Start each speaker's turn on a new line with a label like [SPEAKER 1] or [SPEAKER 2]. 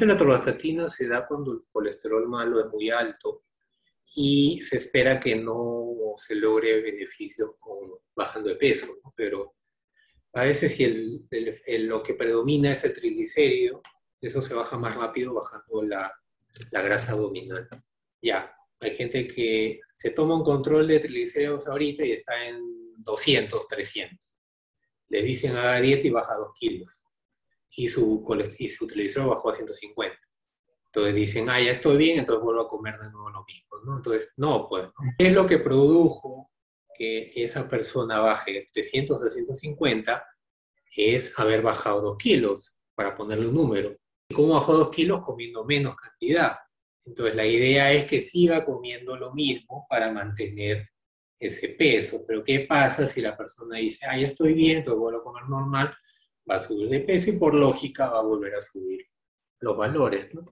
[SPEAKER 1] Normalmente la torvastatina se da cuando el colesterol malo es muy alto y se espera que no se logre beneficios bajando de peso, pero a veces si lo que predomina es el triglicérido, eso se baja más rápido bajando la, grasa abdominal. Ya, hay gente que se toma un control de triglicéridos ahorita y está en 200, 300. Le dicen haga dieta y baja 2 kilos. Y su, y su triglicérido bajó a 150. Entonces dicen, ah, ya estoy bien, entonces vuelvo a comer de nuevo lo mismo. ¿no? Entonces, no, pues. ¿Qué es lo que produjo que esa persona baje de 300 a 150? Es haber bajado 2 kilos, para ponerle un número. ¿Y cómo bajó 2 kilos? Comiendo menos cantidad. Entonces, la idea es que siga comiendo lo mismo para mantener ese peso. Pero, ¿qué pasa si la persona dice, ah, ya estoy bien, entonces vuelvo a comer normal? Va a subir de peso y por lógica va a volver a subir los valores, ¿no?